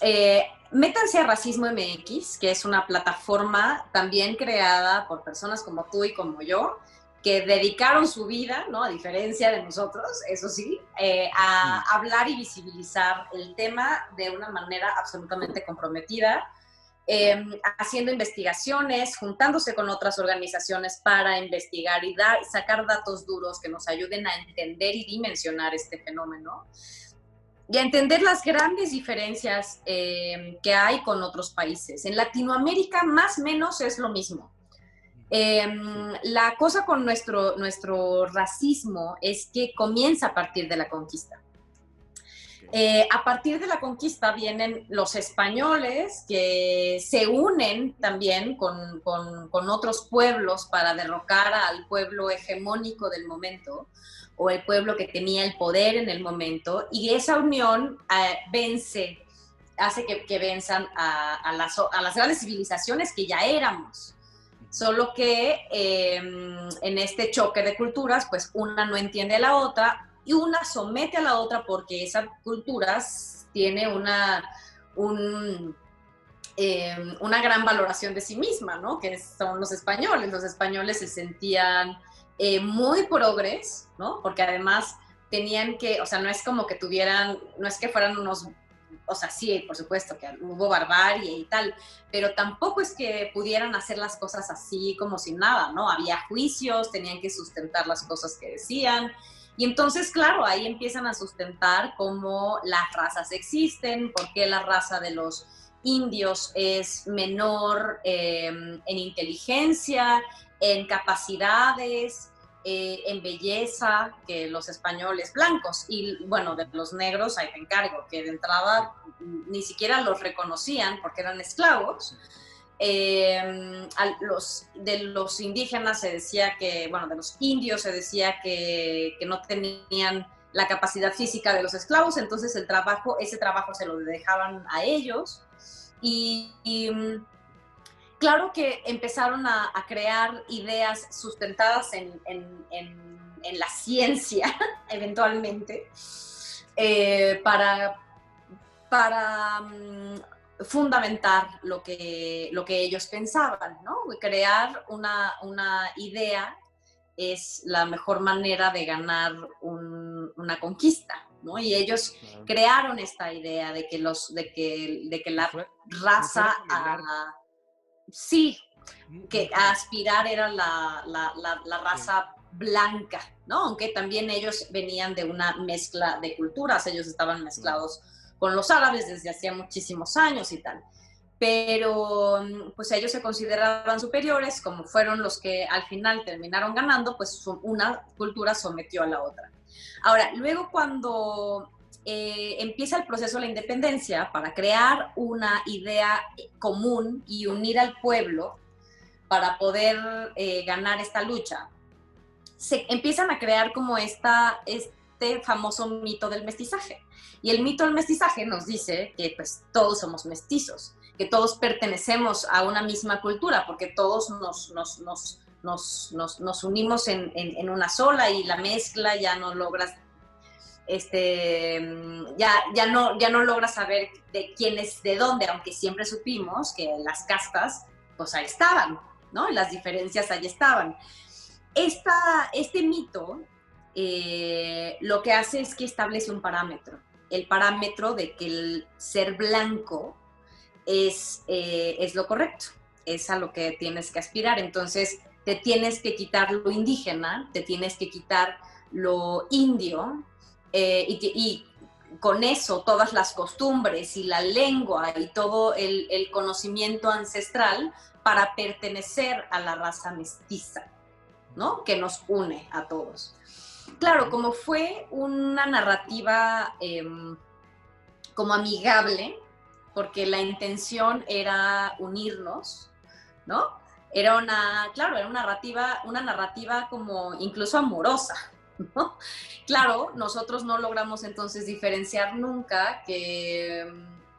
Eh, métanse a Racismo MX, que es una plataforma también creada por personas como tú y como yo, que dedicaron su vida, ¿no? A diferencia de nosotros, eso sí, eh, a hablar y visibilizar el tema de una manera absolutamente comprometida Em, haciendo investigaciones, juntándose con otras organizaciones para investigar y dar, sacar datos duros que nos ayuden a entender y dimensionar este fenómeno y a entender las grandes diferencias em, que hay con otros países. En Latinoamérica más o menos es lo mismo. Em, la cosa con nuestro, nuestro racismo es que comienza a partir de la conquista. Eh, a partir de la conquista vienen los españoles que se unen también con, otros pueblos para derrocar al pueblo hegemónico del momento o el pueblo que tenía el poder en el momento y esa unión eh, vence, hace que, venzan a, las, a, las, grandes civilizaciones que ya éramos. Solo que em, en este choque de culturas, pues una no entiende a la otra, y una somete a la otra porque esa cultura tiene una, em, una gran valoración de sí misma, ¿no? Que son los españoles. Los españoles se sentían eh, muy progres, ¿no? Porque además tenían que, o sea, no es como que tuvieran, no es que fueran unos o sea, sí, por supuesto que hubo barbarie y tal, pero tampoco es que pudieran hacer las cosas así como sin nada, ¿no? Había juicios, tenían que sustentar las cosas que decían, y entonces, claro, ahí empiezan a sustentar cómo las razas existen, por qué la raza de los indios es menor em, en inteligencia, en capacidades, eh, en belleza que los españoles blancos. Y bueno, de los negros ahí te encargo, que de entrada ni siquiera los reconocían porque eran esclavos. Los, de los indígenas se decía que, bueno, de los indios se decía que, que, no tenían la capacidad física de los esclavos, entonces el trabajo, ese trabajo se lo dejaban a ellos. Y, mm, claro que empezaron a, crear ideas sustentadas en, en, en, la ciencia, eventualmente, eh, para, para mm, fundamentar lo que, lo que ellos pensaban, ¿no? Crear una, idea es la mejor manera de ganar una conquista, ¿no? Y ellos crearon esta idea de que, los, de que, de que la raza, sí, que aspirar era la, la, la, raza blanca, ¿no? Aunque también ellos venían de una mezcla de culturas, ellos estaban mezclados con los árabes desde hacía muchísimos años y tal. Pero pues ellos se consideraban superiores, como fueron los que al final terminaron ganando, pues una cultura sometió a la otra. Ahora, luego cuando eh, empieza el proceso de la independencia para crear una idea común y unir al pueblo para poder eh, ganar esta lucha, se empiezan a crear como esta, este famoso mito del mestizaje. Y el mito del mestizaje nos dice que pues todos somos mestizos, que todos pertenecemos a una misma cultura, porque todos nos, nos, nos, nos, nos unimos en, en, una sola y la mezcla ya no logras este, ya, ya, no, ya no logras saber de quién es de dónde, aunque siempre supimos que las castas, pues ahí estaban, ¿no? Las diferencias ahí estaban este mito eh, lo que hace es que establece un parámetro, el parámetro de que el ser blanco es, eh, es lo correcto, es a lo que tienes que aspirar. Entonces, te tienes que quitar lo indígena, te tienes que quitar lo indio eh, y, con eso todas las costumbres y la lengua y todo el, el conocimiento ancestral para pertenecer a la raza mestiza. ¿no? Que nos une a todos. Claro, como fue una narrativa em, como amigable, porque la intención era unirnos, ¿no? Era una, claro, era una narrativa, una narrativa como incluso amorosa, ¿no? Claro, nosotros no logramos entonces diferenciar nunca que,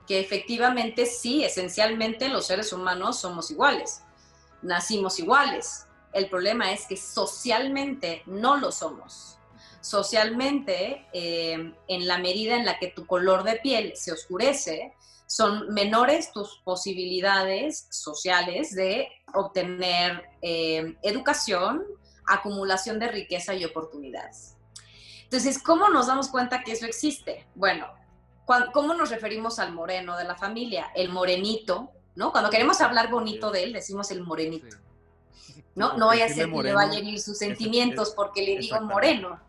que efectivamente sí, esencialmente los seres humanos somos iguales, nacimos iguales, el problema es que socialmente no lo somos. Socialmente, eh, en la medida en la que tu color de piel se oscurece, son menores tus posibilidades sociales de obtener eh, educación, acumulación de riqueza y oportunidades. Entonces, ¿cómo nos damos cuenta que eso existe? Bueno, ¿cómo nos referimos al moreno de la familia? El morenito, ¿no? Cuando queremos hablar bonito de él, decimos el morenito. ¿no? No voy a hacer que le vaya a sus sentimientos porque le digo moreno,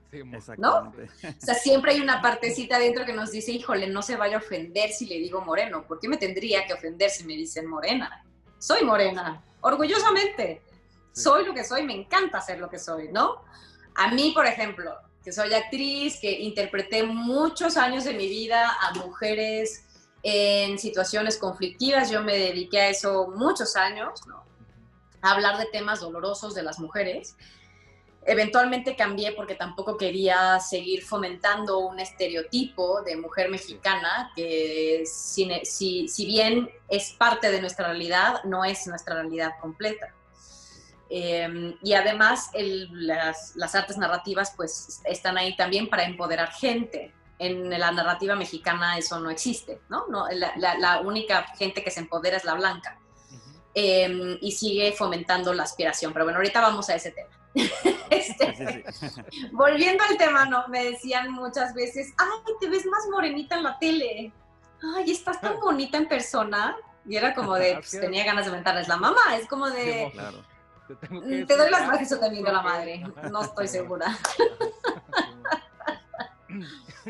¿no? O sea, siempre hay una partecita dentro que nos dice, híjole, no se vaya a ofender si le digo moreno. ¿Por qué me tendría que ofender si me dicen morena? Soy morena, orgullosamente. Soy lo que soy, me encanta ser lo que soy, ¿no? A mí, por ejemplo, que soy actriz, que interpreté muchos años de mi vida a mujeres en situaciones conflictivas, yo me dediqué a eso muchos años, ¿no? hablar de temas dolorosos de las mujeres. Eventualmente cambié porque tampoco quería seguir fomentando un estereotipo de mujer mexicana que si, si, bien es parte de nuestra realidad, no es nuestra realidad completa. Em, y además las, las, artes narrativas pues están ahí también para empoderar gente. En la narrativa mexicana eso no existe, ¿no? no la, la única gente que se empodera es la blanca. Em, y sigue fomentando la aspiración. Pero bueno, ahorita vamos a ese tema. Este, volviendo al tema, ¿no? Me decían muchas veces, ay, te ves más morenita en la tele. Ay, estás tan bonita en persona. Y era como de, pues, tenía ganas de mentarles la mamá. Es como de, te, doy las gracias también de la madre. No estoy segura.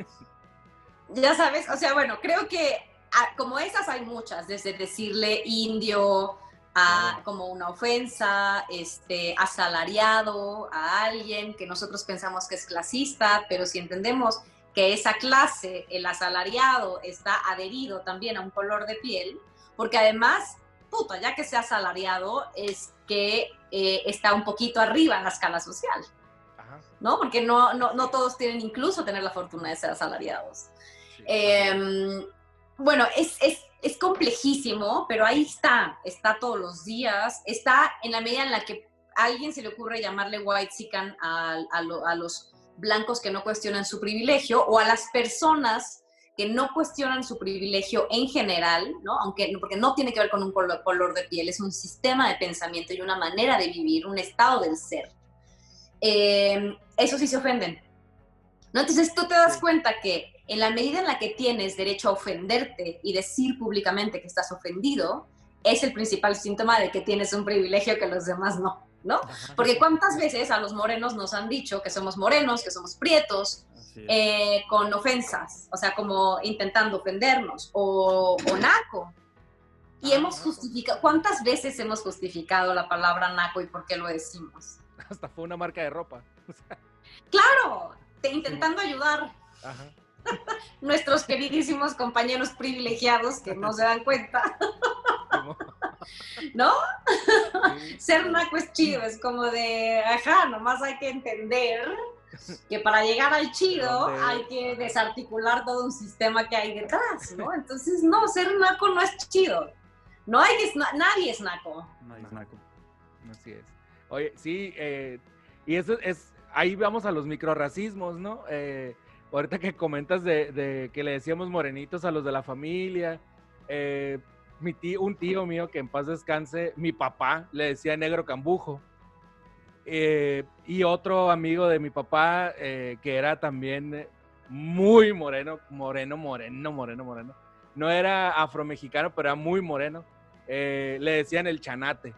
ya sabes, o sea, bueno, creo que ah, como esas hay muchas, desde decirle indio, como una ofensa, este, asalariado a alguien que nosotros pensamos que es clasista, pero si entendemos que esa clase, el asalariado, está adherido también a un color de piel, porque además, puta, ya que sea asalariado, es que eh, está un poquito arriba en la escala social, ¿no? Porque no, no, no, todos tienen incluso tener la fortuna de ser asalariados. Em, bueno, es, es es complejísimo, pero ahí está, está todos los días, está en la medida en la que a alguien se le ocurre llamarle white sican a, a, los blancos que no cuestionan su privilegio o a las personas que no cuestionan su privilegio en general, ¿no? Aunque, porque no tiene que ver con un color, color de piel, es un sistema de pensamiento y una manera de vivir, un estado del ser. Eh, eso sí se ofenden. ¿no? Entonces tú te das cuenta que en la medida en la que tienes derecho a ofenderte y decir públicamente que estás ofendido, es el principal síntoma de que tienes un privilegio que los demás no, ¿no? Porque cuántas veces a los morenos nos han dicho que somos morenos, que somos prietos, eh, con ofensas, o sea, como intentando ofendernos, o, o naco. Y hemos justificado, ¿cuántas veces hemos justificado la palabra naco y por qué lo decimos? Hasta fue una marca de ropa. claro, te intentando ayudar. Nuestros queridísimos compañeros privilegiados que no se dan cuenta. ¿No? Ser naco es chido, es como de, ajá, nomás hay que entender que para llegar al chido hay que desarticular todo un sistema que hay detrás, ¿no? Entonces, no, ser naco no es chido. No hay que, nadie es naco. Nadie es naco. Así es. Oye, sí, eh, y eso es, ahí vamos a los microracismos, ¿no? Eh, ahorita que comentas de, que le decíamos morenitos a los de la familia, eh, mi tío, un tío mío que en paz descanse, mi papá le decía negro cambujo. Eh, y otro amigo de mi papá que era también muy moreno, moreno, moreno, moreno, moreno. No era afromexicano, pero era muy moreno. le decían el chanate,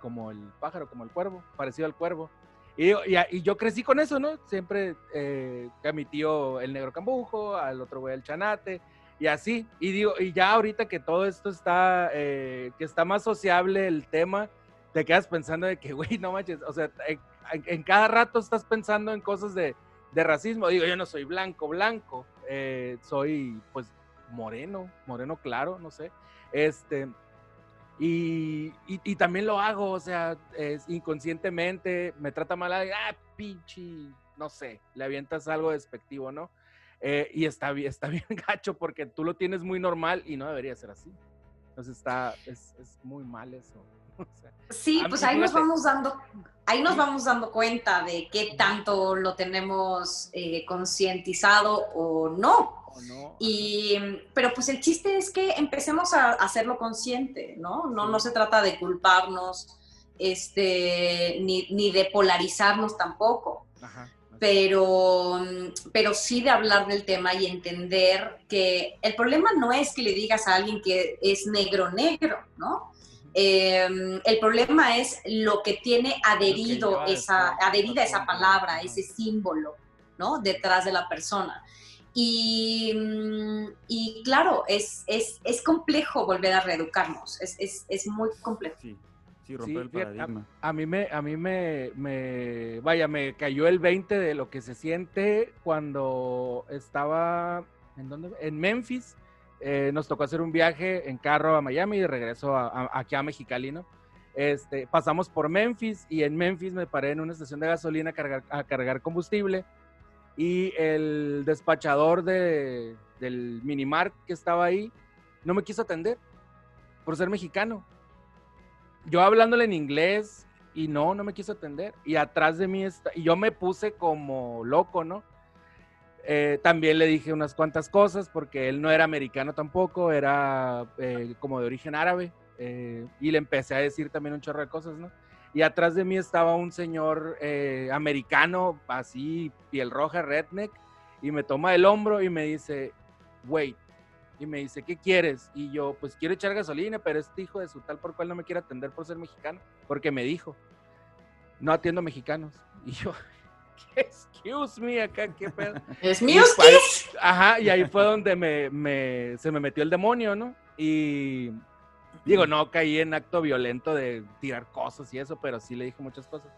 como el pájaro, como el cuervo, parecido al cuervo. Y, yo crecí con eso, ¿no? Siempre eh, a mi tío el negro cambujo, al otro güey el chanate, y así. Y digo, y ya ahorita que todo esto está, eh, que está más sociable el tema, te quedas pensando de que, güey, no manches, o sea, en, cada rato estás pensando en cosas de, de, racismo. Digo, yo no soy blanco, blanco, eh, soy pues moreno, moreno claro, no sé. Este, y, y, también lo hago, o sea, es, inconscientemente me trata mal, ah, pinche, no sé, le avientas algo despectivo, ¿no? Eh, y está, está bien gacho porque tú lo tienes muy normal y no debería ser así. Entonces está, es, es muy mal eso. sí, pues ahí nos vamos dando, ahí nos vamos dando cuenta de qué tanto lo tenemos eh, concientizado o no. Y, pero pues el chiste es que empecemos a hacerlo consciente, ¿no? No, no se trata de culparnos, este, ni, ni de polarizarnos tampoco. Pero, pero sí de hablar del tema y entender que el problema no es que le digas a alguien que es negro negro, ¿no? Em, el problema es lo que tiene adherido esa, adherida esa palabra, ese símbolo, ¿no? Detrás de la persona. Y, mm, y claro, es, es, es, complejo volver a reeducarnos, es, es, es muy complejo. Sí, sí romper el paradigma. A, mí, me, a mí me, me, vaya, me cayó el 20 de lo que se siente cuando estaba, ¿en dónde? En Memphis. Eh, nos tocó hacer un viaje en carro a Miami y de regreso a, aquí a Mexicali, ¿no? Este, pasamos por Memphis y en Memphis me paré en una estación de gasolina a cargar, a cargar combustible y el despachador de, del Minimart que estaba ahí no me quiso atender por ser mexicano. Yo hablándole en inglés y no, no me quiso atender. Y atrás de mí está, y yo me puse como loco, ¿no? Eh, también le dije unas cuantas cosas porque él no era americano tampoco, era eh, como de origen árabe. Eh, y le empecé a decir también un chorro de cosas, ¿no? Y atrás de mí estaba un señor eh, americano, así, piel roja, redneck, y me toma el hombro y me dice, wait, y me dice, ¿qué quieres? Y yo, pues quiero echar gasolina, pero este hijo de su tal por cual no me quiere atender por ser mexicano, porque me dijo, no atiendo mexicanos. Y yo, excuse me, acá, qué pedo. Es mío, Ajá, y ahí fue donde me, me, se me metió el demonio, ¿no? Y Digo, no caí en acto violento de tirar cosas y eso, pero sí le dije muchas cosas.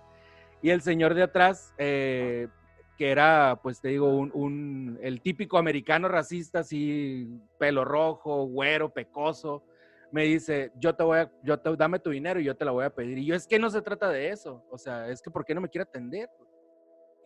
Y el señor de atrás, eh, que era, pues te digo, un, el típico americano racista, así, pelo rojo, güero, pecoso, me dice, yo te voy a, yo te, dame tu dinero y yo te la voy a pedir. Y yo, es que no se trata de eso. O sea, es que ¿por qué no me quiere atender?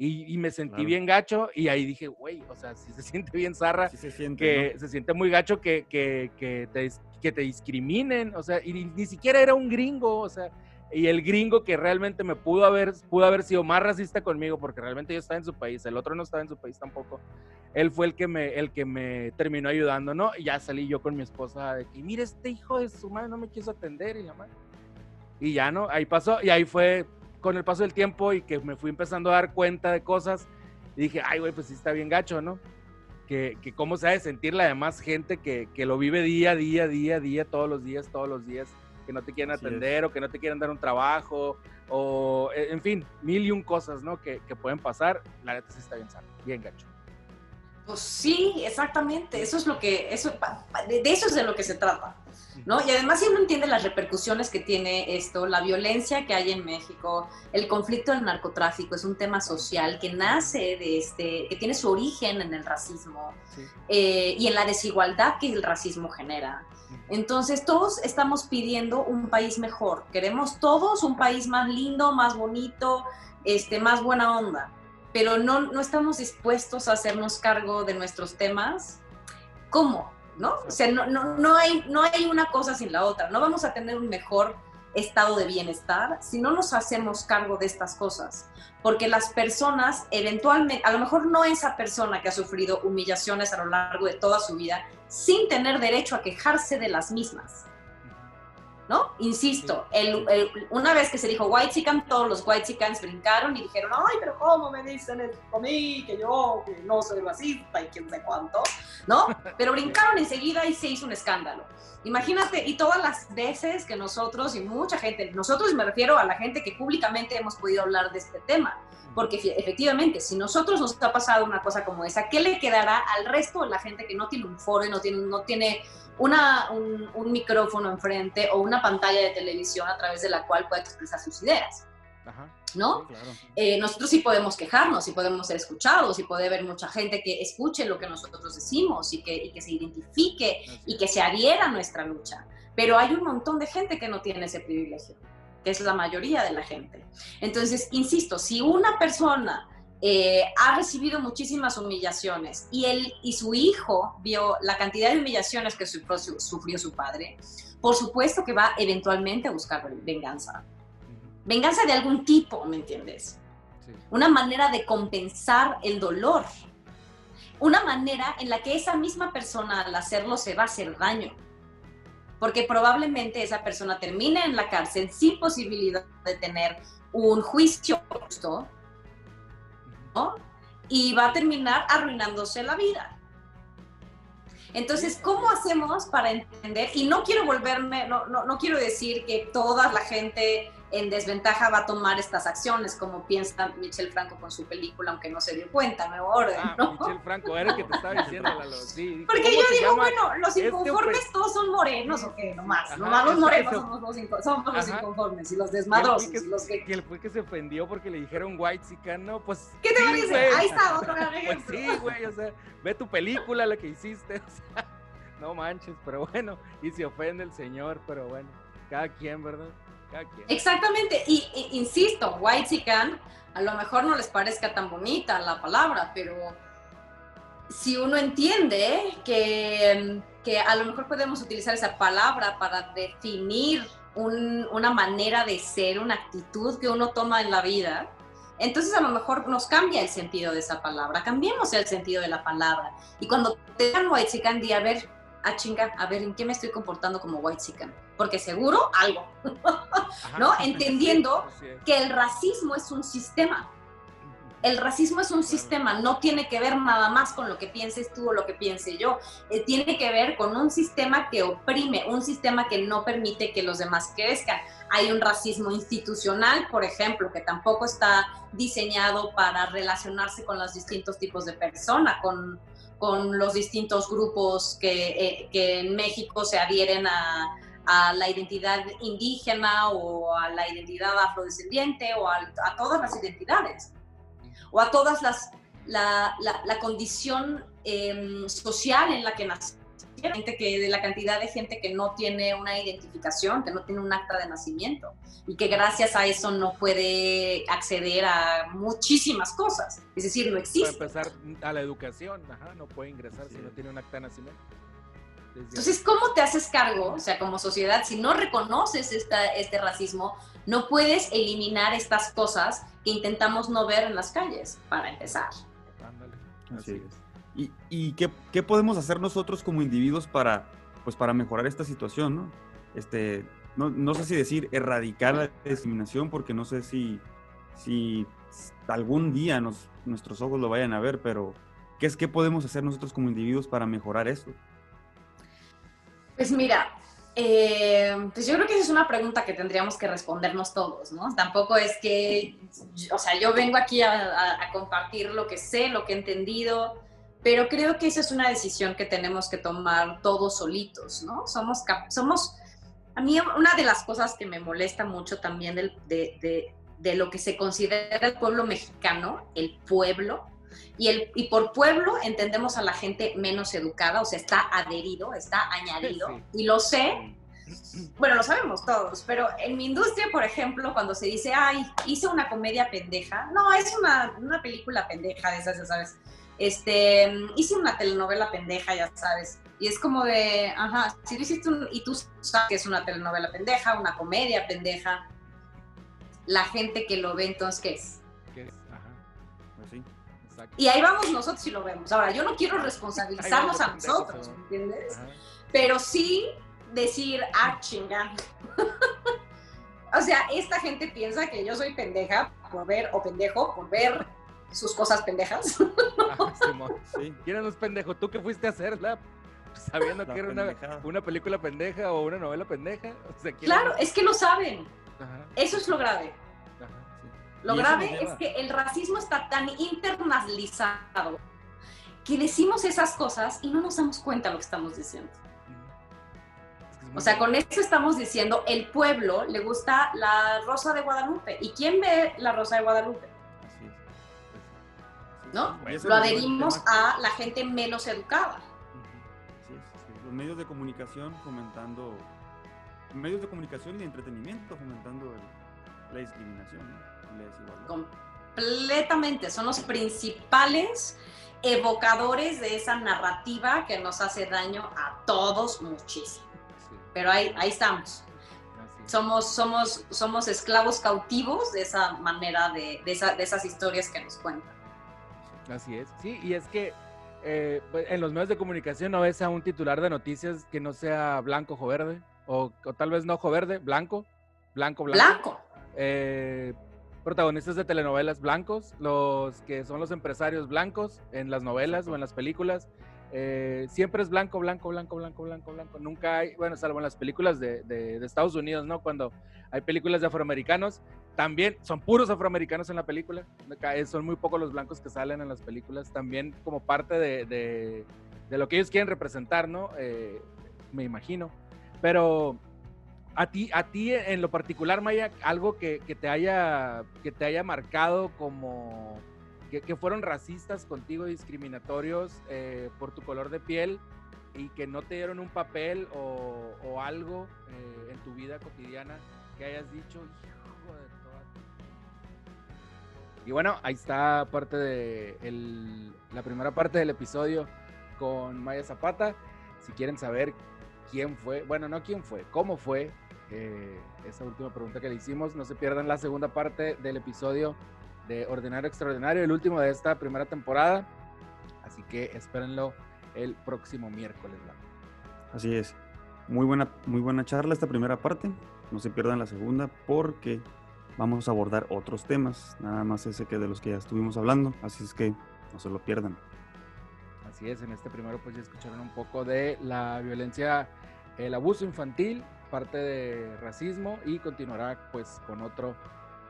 Y, me sentí bien gacho y ahí dije, güey, o sea, si se siente bien zarra, se siente, que se siente muy gacho que, que, que, te, que te discriminen, o sea, y ni, siquiera era un gringo, o sea, y el gringo que realmente me pudo haber, pudo haber sido más racista conmigo porque realmente yo estaba en su país, el otro no estaba en su país tampoco. Él fue el que me, el que me terminó ayudando, ¿no? Y ya salí yo con mi esposa de que, mire, este hijo de su madre no me quiso atender y ya, Y ya, ¿no? Ahí pasó, y ahí fue con el paso del tiempo y que me fui empezando a dar cuenta de cosas, Y dije, ay, güey, pues sí está bien gacho, ¿no? Que, que cómo se ha de sentir la demás gente que, que lo vive día, día, día, día, todos los días, todos los días, que no te quieren atender o que no te quieren dar un trabajo, o eh, en fin, mil y un cosas, ¿no? Que, que pueden pasar. La neta sí está bien sano, bien gacho. Pues sí, exactamente. Eso es lo que, eso, de de eso es de lo que se trata. ¿no? Y además si uno entiende las repercusiones que tiene esto, la violencia que hay en México, el conflicto del narcotráfico es un tema social que nace de este, que tiene su origen en el racismo Sí. eh, y en la desigualdad que el racismo genera. Entonces todos estamos pidiendo un país mejor. Queremos todos un país más lindo, más bonito, este, más buena onda. Pero no, no estamos dispuestos a hacernos cargo de nuestros temas. ¿Cómo? ¿No? O sea, no, no, no, hay, no hay una cosa sin la otra. No vamos a tener un mejor estado de bienestar si no nos hacemos cargo de estas cosas. Porque las personas, eventualmente, a lo mejor no esa persona que ha sufrido humillaciones a lo largo de toda su vida, sin tener derecho a quejarse de las mismas. ¿No? Insisto, el- el- una vez que se dijo white chican, todos los white chicans brincaron y dijeron, ay, pero ¿cómo me dicen esto a mí? Que yo que no soy racista y quién sé cuánto, ¿no? Pero brincaron enseguida y se hizo un escándalo. Imagínate, y todas las veces que nosotros y mucha gente, nosotros me refiero a la gente que públicamente hemos podido hablar de este tema, porque efe- efectivamente, si nosotros nos ha pasado una cosa como esa, ¿qué le quedará al resto de la gente que no tiene un foro y no tiene, no tiene una, un, un micrófono enfrente o una pantalla de televisión a través de la cual puede expresar sus ideas? Ajá. ¿No? Sí, claro. Eh, nosotros sí podemos quejarnos, sí podemos ser escuchados, y puede haber mucha gente que escuche lo que nosotros decimos y que, y que se identifique Así y que se adhiera a nuestra lucha. Pero hay un montón de gente que no tiene ese privilegio, que es la mayoría de la gente. Entonces, insisto, si una persona eh, ha recibido muchísimas humillaciones y, él, y su hijo vio la cantidad de humillaciones que sufrió su, sufrió su padre, por supuesto que va eventualmente a buscar venganza. Venganza de algún tipo, ¿me entiendes? Sí. una manera de compensar el dolor, una manera en la que esa misma persona al hacerlo se va a hacer daño, porque probablemente esa persona termine en la cárcel sin posibilidad de tener un juicio justo. Y va a terminar arruinándose la vida. Entonces, ¿cómo hacemos para entender? Y no quiero volverme, no, no, no quiero decir que toda la gente en desventaja va a tomar estas acciones, como piensa Michel Franco con su película, aunque no se dio cuenta, Nuevo Orden, Ah, ¿no? Michel Franco, era el que te estaba diciendo, Lalo. Sí, Porque ¿cómo yo digo, llama? bueno, los Este inconformes todos son morenos, ¿o qué? Nomás, Ajá, nomás los morenos se- somos los, inco- somos los inconformes y los desmadrosos que, y los que... que él fue que se ofendió porque le dijeron white no, pues. ¿Qué te sí, parece? güey. Ahí está otro gran Pues ejemplo. sí, güey, o sea, ve tu película, la que hiciste, o sea, no manches, pero bueno, y se ofende el señor, pero bueno, cada quien, ¿verdad? Exactamente, y, insisto, white chican, a lo mejor no les parezca tan bonita la palabra, pero si uno entiende que, que a lo mejor podemos utilizar esa palabra para definir un- una manera de ser, una actitud que uno toma en la vida, entonces a lo mejor nos cambia el sentido de esa palabra, cambiemos el sentido de la palabra. Y cuando te white chican, di a ver, a chinga, a ver, ¿en qué me estoy comportando como white chican? Porque seguro algo. ¿no? Entendiendo que el racismo es un sistema. El racismo es un sistema, no tiene que ver nada más con lo que pienses tú o lo que piense yo. Eh, tiene que ver con un sistema que oprime, un sistema que no permite que los demás crezcan. Hay un racismo institucional, por ejemplo, que tampoco está diseñado para relacionarse con los distintos tipos de personas, con, con los distintos grupos que, eh, que en México se adhieren a, a la identidad indígena o a la identidad afrodescendiente o a, a todas las identidades o a todas las la, la, la condición eh, social en la que nacieron gente que de la cantidad de gente que no tiene una identificación que no tiene un acta de nacimiento y que gracias a eso no puede acceder a muchísimas cosas. Es decir no Para existe. empezar a la educación, ajá, no puede ingresar si no tiene un acta de nacimiento. Entonces, ¿cómo te haces cargo? O sea, como sociedad, si no reconoces esta, este racismo, no puedes eliminar estas cosas que intentamos no ver en las calles, para empezar. ándale, Así es. ¿Y, y qué, qué podemos hacer nosotros como individuos para, pues, para mejorar esta situación, no? Este, no, no sé si decir erradicar la discriminación, porque no sé si, si algún día nos, nuestros ojos lo vayan a ver, pero ¿qué es qué podemos hacer nosotros como individuos para mejorar esto? Pues mira, eh, pues yo creo que esa es una pregunta que tendríamos que respondernos todos, ¿no? Tampoco es que, o sea, yo vengo aquí a, compartir lo que sé, lo que he entendido, pero creo que esa es una decisión que tenemos que tomar todos solitos, ¿no? Somos, somos a mí una de las cosas que me molesta mucho también de, de, de, lo que se considera el pueblo mexicano, el pueblo, y, el, y por pueblo entendemos a la gente menos educada, o sea, está adherido, está añadido, y lo sé, bueno, lo sabemos todos, pero en mi industria, por ejemplo, cuando se dice, ay, hice una comedia pendeja, no, es una, una película pendeja de esas, ya sabes, este, hice una telenovela pendeja, ya sabes, y es como de, ajá, si lo hiciste y tú sabes que es una telenovela pendeja, una comedia pendeja, la gente que lo ve, entonces, ¿qué es? ¿Qué es? Ajá. Exacto. Y ahí vamos nosotros y lo vemos. Ahora, yo no quiero responsabilizarnos a nosotros, ¿me entiendes? Pero sí decir, ah, chinga. o sea, esta gente piensa que yo soy pendeja por ver, o pendejo por ver sus cosas pendejas. ah, sí. ¿Quién es los pendejos? ¿Tú que fuiste a hacerla? sabiendo que era una, película pendeja o una novela pendeja. claro, es que lo saben. Eso es lo grave. Lo grave es que el racismo está tan internalizado que decimos esas cosas y no nos damos cuenta de lo que estamos diciendo. o sea, con esto estamos diciendo, el pueblo le gusta la Rosa de Guadalupe. ¿Y quién ve la Rosa de Guadalupe? ¿No? Lo adherimos a la gente menos educada medios de comunicación fomentando, medios de comunicación y de entretenimiento fomentando la discriminación Completamente, son los principales evocadores de esa narrativa que nos hace daño a todos muchísimo. Pero ahí, ahí estamos. Somos, somos, somos esclavos cautivos de esa manera, de, de, esa, de esas historias que nos cuentan. Así es, sí, y es que eh, pues, en los medios de comunicación no ves a un titular de noticias que no sea blanco o verde, o, tal vez no ojo verde, blanco, blanco, blanco. Blanco. Eh, protagonistas de telenovelas blancos, los que son los empresarios blancos en las novelas o en las películas. Eh, siempre es blanco, blanco, blanco, blanco, blanco, blanco. Nunca hay, bueno, salvo en las películas de, de Estados Unidos, ¿no? Cuando hay películas de afroamericanos, también son puros afroamericanos en la película. Son muy pocos los blancos que salen en las películas. También como parte de, de, lo que ellos quieren representar, ¿no? Eh, me imagino. Pero a ti, a ti en lo particular, Maya, algo que, que te, haya, que te haya marcado como que, que fueron racistas contigo, discriminatorios eh, por tu color de piel y que no te dieron un papel o, algo eh, en tu vida cotidiana que hayas dicho, y bueno, ahí está parte de la primera parte del episodio con Maya Zapata. Si quieren saber quién fue, bueno, no quién fue, cómo fue eh, esa última pregunta que le hicimos, no se pierdan la segunda parte del episodio de Ordinario Extraordinario, el último de esta primera temporada. Así que espérenlo el próximo miércoles. Así es. Muy buena, muy buena charla esta primera parte. No se pierdan la segunda porque vamos a abordar otros temas, nada más ese que de los que ya estuvimos hablando, así es que no se lo pierdan. Así es, en este primero pues ya escucharon un poco de la violencia, el abuso infantil, parte de racismo y continuará pues con otro,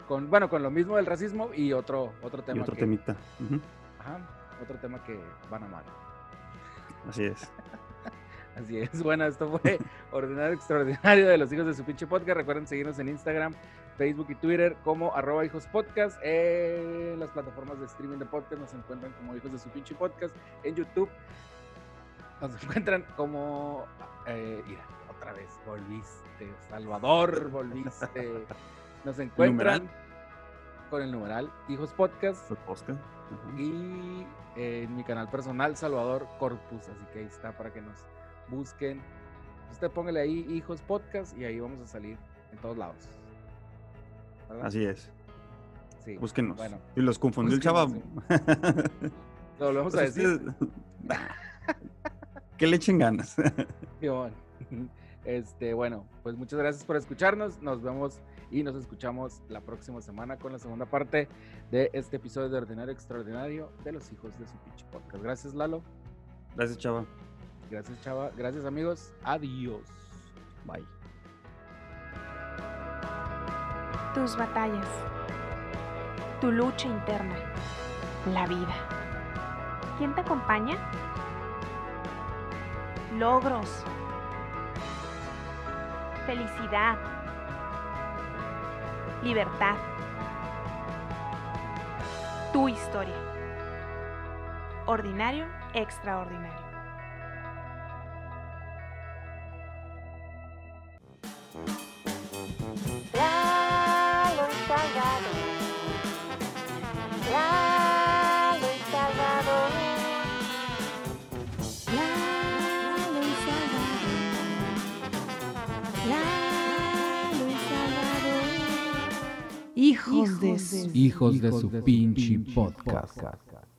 con bueno, con lo mismo del racismo y otro, otro tema. Y otro temita. Ajá, otro tema que van a amar. Así es. Así es, bueno, esto fue Ordinario Extraordinario de los Hijos de su pinche podcast. Recuerden seguirnos en Instagram, Facebook y Twitter como arroba hijos podcast. En las plataformas de streaming de podcast nos encuentran como hijos de su pinche podcast. En YouTube nos encuentran como... Eh, mira, otra vez, volviste. Salvador, volviste. Nos encuentran con el numeral Hijos Podcast. Y en mi canal personal, Salvador Corpus. Así que ahí está para que nos busquen. Usted póngale ahí Hijos Podcast y ahí vamos a salir en todos lados. Así es. Sí. Búsquenos. y los confundió el chaval. Lo volvemos a decir. que le echen ganas. Este, bueno, pues muchas gracias por escucharnos. Nos vemos y nos escuchamos la próxima semana con la segunda parte de este episodio de Ordinario Extraordinario de los hijos de su podcast. Gracias, Lalo. Gracias, Chava. Gracias, Chava. Gracias, amigos. Adiós. Bye. Tus batallas. Tu lucha interna. La vida. ¿Quién te acompaña? Logros. Felicidad. Libertad. Tu historia. Ordinario, extraordinario. Hijos de su pinche podcast.